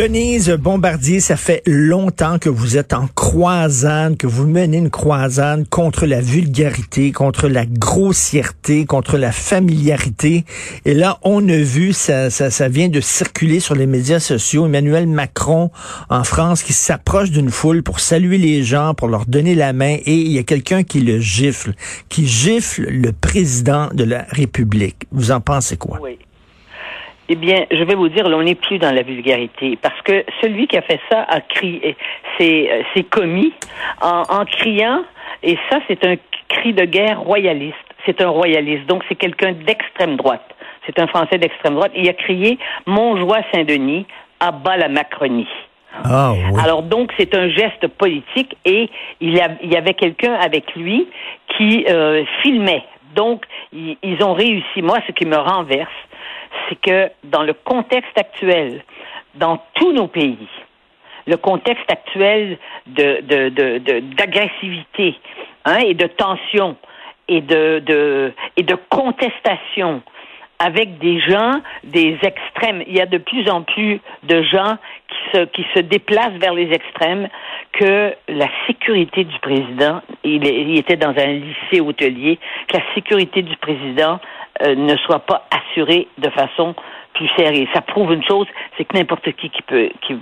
Denise Bombardier, ça fait longtemps que vous êtes en croisade, que vous menez une croisade contre la vulgarité, contre la grossièreté, contre la familiarité. Et là, on a vu, ça, ça, ça vient de circuler sur les médias sociaux, Emmanuel Macron en France qui s'approche d'une foule pour saluer les gens, pour leur donner la main, et il y a quelqu'un qui le gifle, qui gifle le président de la République. Vous en pensez quoi? Oui. Eh bien, je vais vous dire, là, on n'est plus dans la vulgarité parce que celui qui a fait ça a crié, c'est c'est commis en, en criant, et ça, c'est un cri de guerre royaliste. C'est un royaliste, donc c'est quelqu'un d'extrême droite. C'est un Français d'extrême droite. Il a crié Montjoie Saint-Denis, à bas la Macronie. Ah oui. Alors donc c'est un geste politique et il y, il avait quelqu'un avec lui qui euh, filmait. Donc ils, ils ont réussi. Moi, ce qui me renverse, c'est que dans le contexte actuel, dans tous nos pays, le contexte actuel de de- d'agressivité hein, et de tension et de, et de contestation avec des gens, des extrêmes. Il y a de plus en plus de gens qui se, qui se déplacent vers les extrêmes que la sécurité du président, il était dans un lycée hôtelier, que la sécurité du président euh, ne soit pas assurée de façon plus sérieuse. Ça prouve une chose, c'est que n'importe qui qui peut, qui,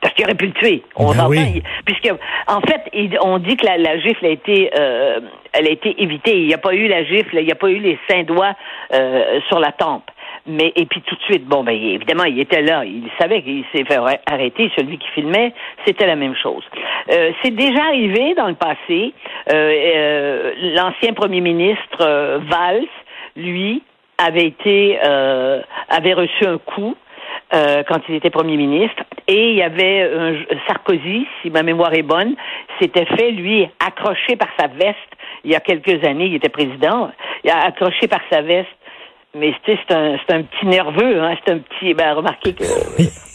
parce qu'il aurait pu le tuer. On Ben s'entend, oui. il- puisque en fait, il- on dit que la, la gifle a été, euh, elle a été évitée. Il n'y a pas eu la gifle, il n'y a pas eu les cinq doigts euh, sur la tempe. Mais et puis tout de suite, bon ben évidemment, il était là, il savait qu'il s'est fait arr- arrêter. Celui qui filmait, c'était la même chose. Euh, c'est déjà arrivé dans le passé. Euh, euh, L'ancien premier ministre Valls, lui, avait été, euh, avait reçu un coup euh, quand il était premier ministre. Et il y avait Sarkozy, si ma mémoire est bonne, s'était fait, lui, accrocher par sa veste. Il y a quelques années, il était président. Il a accroché par sa veste. Mais tu sais, c'est un, c'est un petit nerveux, hein. C'est un petit. Ben, remarquez que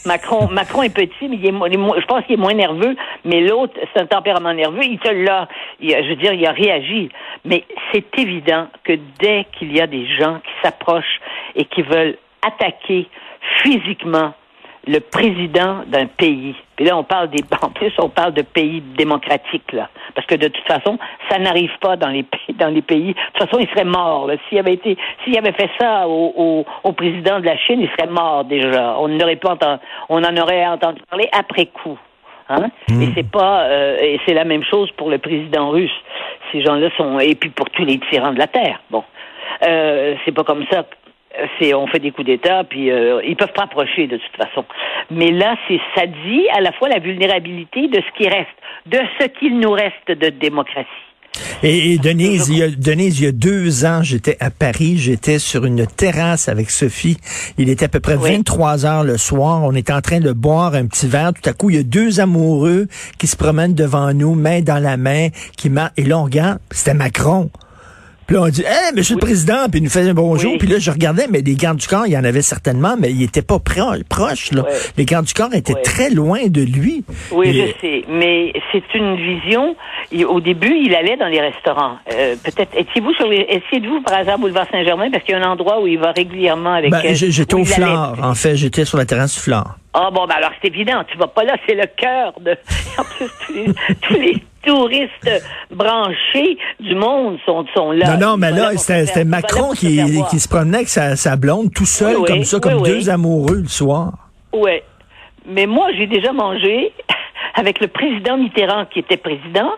Macron, Macron est petit, mais il est, il est je pense qu'il est moins nerveux. Mais l'autre, c'est un tempérament nerveux. Il te l'a. Je veux dire, il a réagi. Mais c'est évident que dès qu'il y a des gens qui s'approchent et qui veulent attaquer physiquement le président d'un pays. Puis là, on parle des, en plus, on parle de pays démocratiques, là. Parce que de toute façon, ça n'arrive pas dans les pays, dans les pays. De toute façon, il serait mort. S'il avait été, s'il avait fait ça au, au, au président de la Chine, il serait mort déjà. On n'aurait pas entendu, on en aurait entendu parler après coup. Hein? Et c'est pas, euh, et c'est la même chose pour le président russe. Ces gens-là sont, et puis pour tous les tyrans de la terre. Bon, euh, c'est pas comme ça. C'est, on fait des coups d'État, puis euh, ils peuvent pas approcher de toute façon. Mais là, c'est, ça dit à la fois la vulnérabilité de ce qui reste, de ce qu'il nous reste de démocratie. Et, et Denise, il y a, Denise, il y a deux ans, j'étais à Paris, j'étais sur une terrasse avec Sophie. Il était à peu près Oui. 23 heures le soir. On était en train de boire un petit verre. Tout à coup, il y a deux amoureux qui se promènent devant nous, main dans la main, qui m'a Et là, on regarde, c'était Macron. Puis là, on dit, hey, monsieur le président, puis il nous faisait un bonjour. Oui. Puis là, je regardais, mais les gardes du corps, il y en avait certainement, mais il était pas pro- proche, là. Les gardes du corps étaient très loin de lui. Oui, Et- je sais, mais c'est une vision. au début, il allait dans les restaurants. Euh, Peut-être. Étiez-vous sur les, étiez-vous par hasard boulevard Saint-Germain? Parce qu'il y a un endroit où il va régulièrement avec. Ben, j'- j'étais au flore, en fait. J'étais sur la terrasse du flore. Ah bon, ben alors c'est évident, tu vas pas là, c'est le cœur de. En plus, tous les, tous les touristes branchés du monde sont, sont là. Non, non, mais là, c'était Macron qui, qui se promenait avec sa, sa blonde tout seul, Oui, oui, comme ça, oui, comme oui. deux amoureux le soir. Ouais. Mais moi, j'ai déjà mangé avec le président Mitterrand qui était président.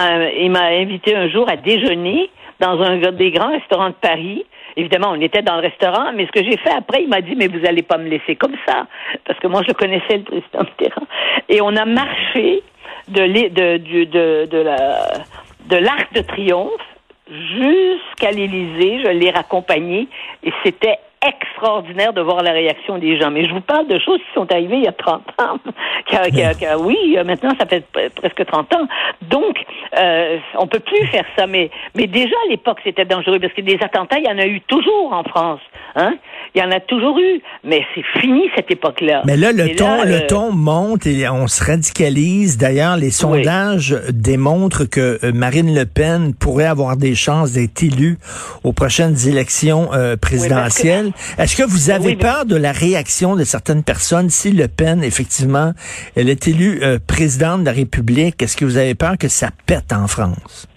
Euh, il m'a invité un jour à déjeuner dans un des grands restaurants de Paris. Évidemment, on était dans le restaurant, mais ce que j'ai fait après, il m'a dit, mais vous allez pas me laisser comme ça. Parce que moi, je connaissais, le président. Et on a marché de, de l'Arc de Triomphe jusqu'à l'Élysée. Je l'ai raccompagné et c'était extraordinaire de voir la réaction des gens. Mais je vous parle de choses qui sont arrivées il y a 30 ans. Oui, euh, maintenant, ça fait pre- presque 30 ans. Donc, euh, on peut plus faire ça. Mais, mais déjà, à l'époque, c'était dangereux parce que des attentats, il y en a eu toujours en France. Hein? Il y en a toujours eu, mais c'est fini cette époque-là. Mais là, le ton, le euh, ton monte et on se radicalise. D'ailleurs, les sondages démontrent que euh, Marine Le Pen pourrait avoir des chances d'être élue aux prochaines élections euh, présidentielles. Est-ce que vous avez peur de la réaction de certaines personnes si Le Pen, effectivement, elle est élue présidente de la République? Est-ce que vous avez peur que ça pète en France?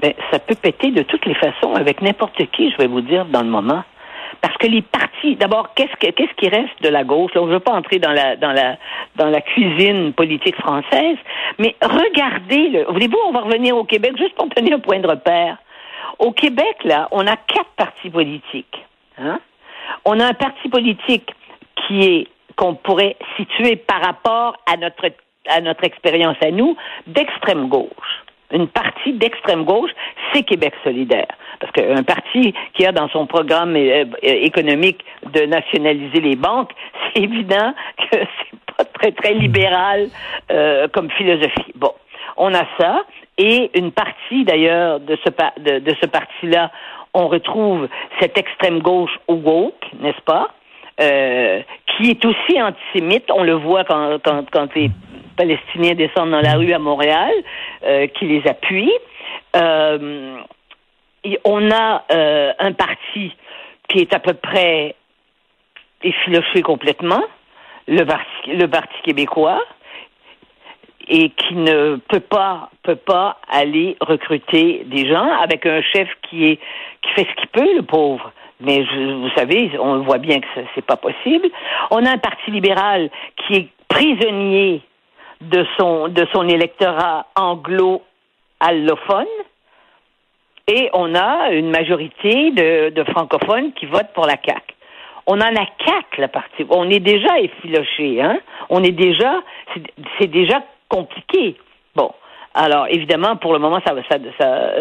Ben, ça peut péter de toutes les façons avec n'importe qui, je vais vous dire, dans le moment. Parce que les partis, d'abord, qu'est-ce, qu'est-ce qui reste de la gauche? Je ne veux pas entrer dans la, cuisine politique française, mais regardez, le, voulez-vous, on va revenir au Québec juste pour donner un point de repère. Au Québec, là, on a quatre partis politiques. Hein? On a un parti politique qui est, qu'on pourrait situer par rapport à notre, à notre expérience à nous, d'extrême gauche une partie d'extrême gauche, c'est Québec solidaire. Parce qu'un parti qui a dans son programme euh, euh, économique de nationaliser les banques, c'est évident que c'est pas très, très libéral euh, comme philosophie. Bon, on a ça. Et une partie, d'ailleurs, de ce, de, de ce parti-là, on retrouve cette extrême gauche au woke, n'est-ce pas? Euh, qui est aussi antisémite. On le voit quand, quand, quand les Palestiniens descendent dans la rue à Montréal, euh, qui les appuient. Euh, on a euh, un parti qui est à peu près effiloché complètement, le parti, le parti québécois, et qui ne peut pas peut pas aller recruter des gens avec un chef qui est qui fait ce qu'il peut, le pauvre. Mais vous savez, on voit bien que ce n'est pas possible. On a un parti libéral qui est prisonnier de son, de son électorat anglo-allophone. Et on a une majorité de, de, francophones qui votent pour la CAQ. On en a quatre, la partie. On est déjà effiloché, hein? On est déjà, c'est déjà compliqué. Bon. Alors, évidemment, pour le moment, ça, ça, ça,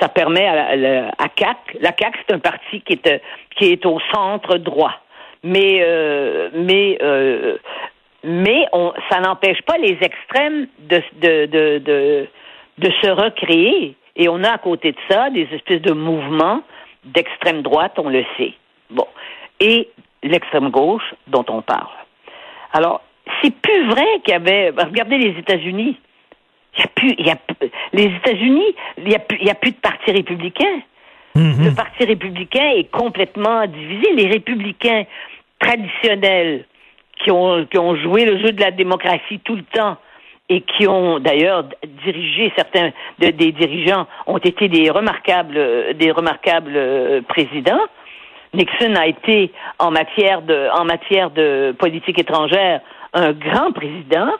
ça permet à, la, CAC. La CAC, c'est un parti qui est, qui est au centre droit. Mais, euh, mais euh, mais on, ça n'empêche pas les extrêmes de, de, de, de, de se recréer. Et on a à côté de ça des espèces de mouvements d'extrême droite, on le sait. Bon. Et l'extrême gauche dont on parle. Alors, c'est plus vrai qu'il y avait. Regardez les États-Unis. Il y a plus, il y a, les États-Unis, il y a plus, il y a plus de parti républicain. Mm-hmm. Le parti républicain est complètement divisé. Les républicains traditionnels qui ont, qui ont joué le jeu de la démocratie tout le temps et qui ont d'ailleurs dirigé certains de, des dirigeants ont été des remarquables des remarquables euh, présidents. Nixon a été en matière de en matière de politique étrangère un grand président.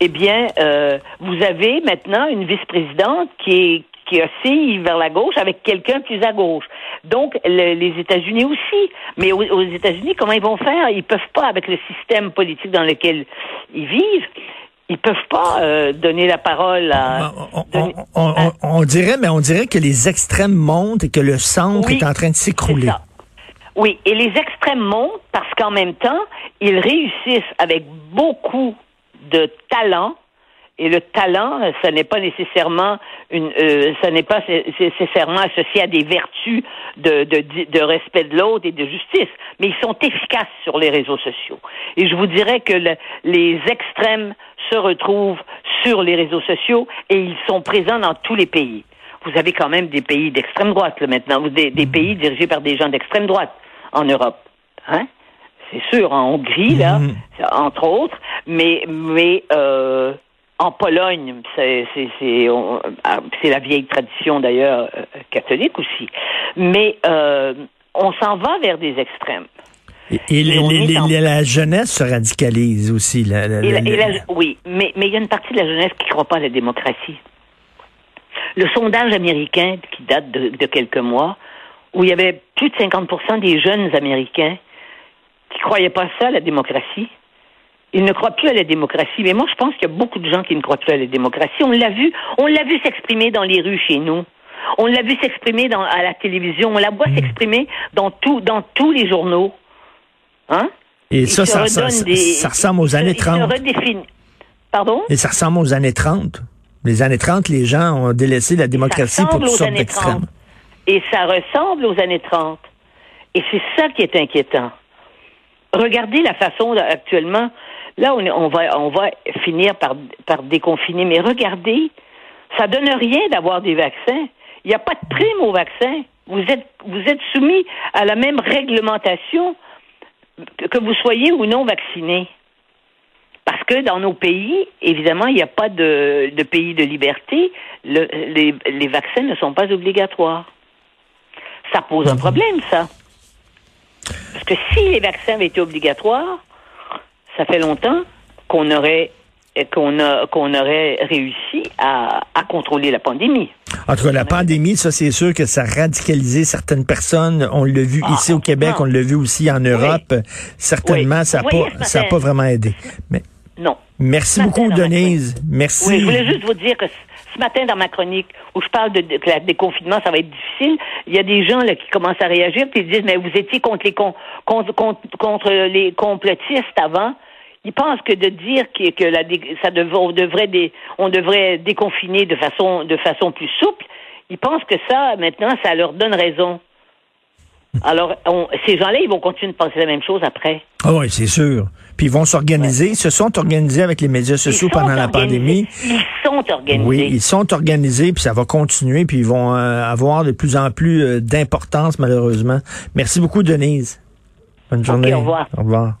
Eh bien, euh, vous avez maintenant une vice-présidente qui est qui oscille vers la gauche avec quelqu'un plus à gauche. Donc, les États-Unis aussi. Mais aux, États-Unis, comment ils vont faire? Ils peuvent pas, avec le système politique dans lequel ils vivent, ils peuvent pas euh, donner la parole à on, dirait, mais on dirait que les extrêmes montent et que le centre est en train de s'écrouler. Oui, et les extrêmes montent parce qu'en même temps, ils réussissent avec beaucoup de talent et le talent, ça n'est pas nécessairement une, euh, ça n'est pas nécessairement associé à des vertus de, de, de respect de l'autre et de justice, mais ils sont efficaces sur les réseaux sociaux. Et je vous dirais que les extrêmes se retrouvent sur les réseaux sociaux et ils sont présents dans tous les pays. Vous avez quand même des pays d'extrême droite là, maintenant, des, des pays dirigés par des gens d'extrême droite en Europe, hein? C'est sûr, en Hongrie là, mmh. entre autres, mais mais euh, en Pologne, ah, c'est la vieille tradition d'ailleurs euh, catholique aussi. Mais euh, on s'en va vers des extrêmes. Et, la jeunesse se radicalise aussi. oui, mais, mais il y a une partie de la jeunesse qui ne croit pas à la démocratie. Le sondage américain, qui date de, de quelques mois, où il y avait plus de 50 des jeunes Américains qui ne croyaient pas ça, la démocratie, il ne croit plus à la démocratie. Mais moi, je pense qu'il y a beaucoup de gens qui ne croient plus à la démocratie. On l'a vu, on l'a vu s'exprimer dans les rues chez nous. On l'a vu s'exprimer à la télévision. On la voit mmh. s'exprimer dans tout, dans tous les journaux. Hein? Et ça, ça, ressemble aux années 30. Pardon? Et ça ressemble aux années 30. Les années 30, les gens ont délaissé la démocratie pour toutes sortes d'extrêmes. Et ça ressemble aux années 30. Et c'est ça qui est inquiétant. Regardez la façon actuellement. Là, on, on va, on va finir par, par déconfiner, mais regardez, ça donne rien d'avoir des vaccins. Il n'y a pas de prime aux vaccins. Vous êtes, vous êtes soumis à la même réglementation que vous soyez ou non vacciné. Parce que dans nos pays, évidemment, il n'y a pas de, de, pays de liberté. Le, les, les, vaccins ne sont pas obligatoires. Ça pose un problème, ça. Parce que si les vaccins avaient été obligatoires, ça fait longtemps qu'on aurait qu'on qu'on aurait réussi à, à, contrôler la pandémie. En tout cas, la pandémie, ça c'est sûr que ça a radicalisé certaines personnes. On l'a vu ah, ici au Québec, on l'a vu aussi en Europe. Certainement, ça n'a pas, ça a pas vraiment aidé. Mais non. Merci beaucoup, Denise. Merci. Oui, je voulais juste vous dire que ce matin, dans ma chronique, où je parle de, de que le déconfinement, ça va être difficile, il y a des gens là, qui commencent à réagir et disent, mais vous étiez contre les, contre, contre, contre les complotistes avant ils pensent que de dire que, que la, ça devrait, on devrait des, on devrait déconfiner de façon de façon plus souple, ils pensent que ça maintenant ça leur donne raison. Alors, on, ces gens-là, ils vont continuer de penser la même chose après. Ah oui, c'est sûr. Puis ils vont s'organiser. Ils se sont organisés avec les médias sociaux pendant la pandémie. Ils sont organisés. Oui, ils sont organisés, puis ça va continuer, puis ils vont euh, avoir de plus en plus euh, d'importance, malheureusement. Merci beaucoup, Denise. Bonne journée. au revoir. Au revoir.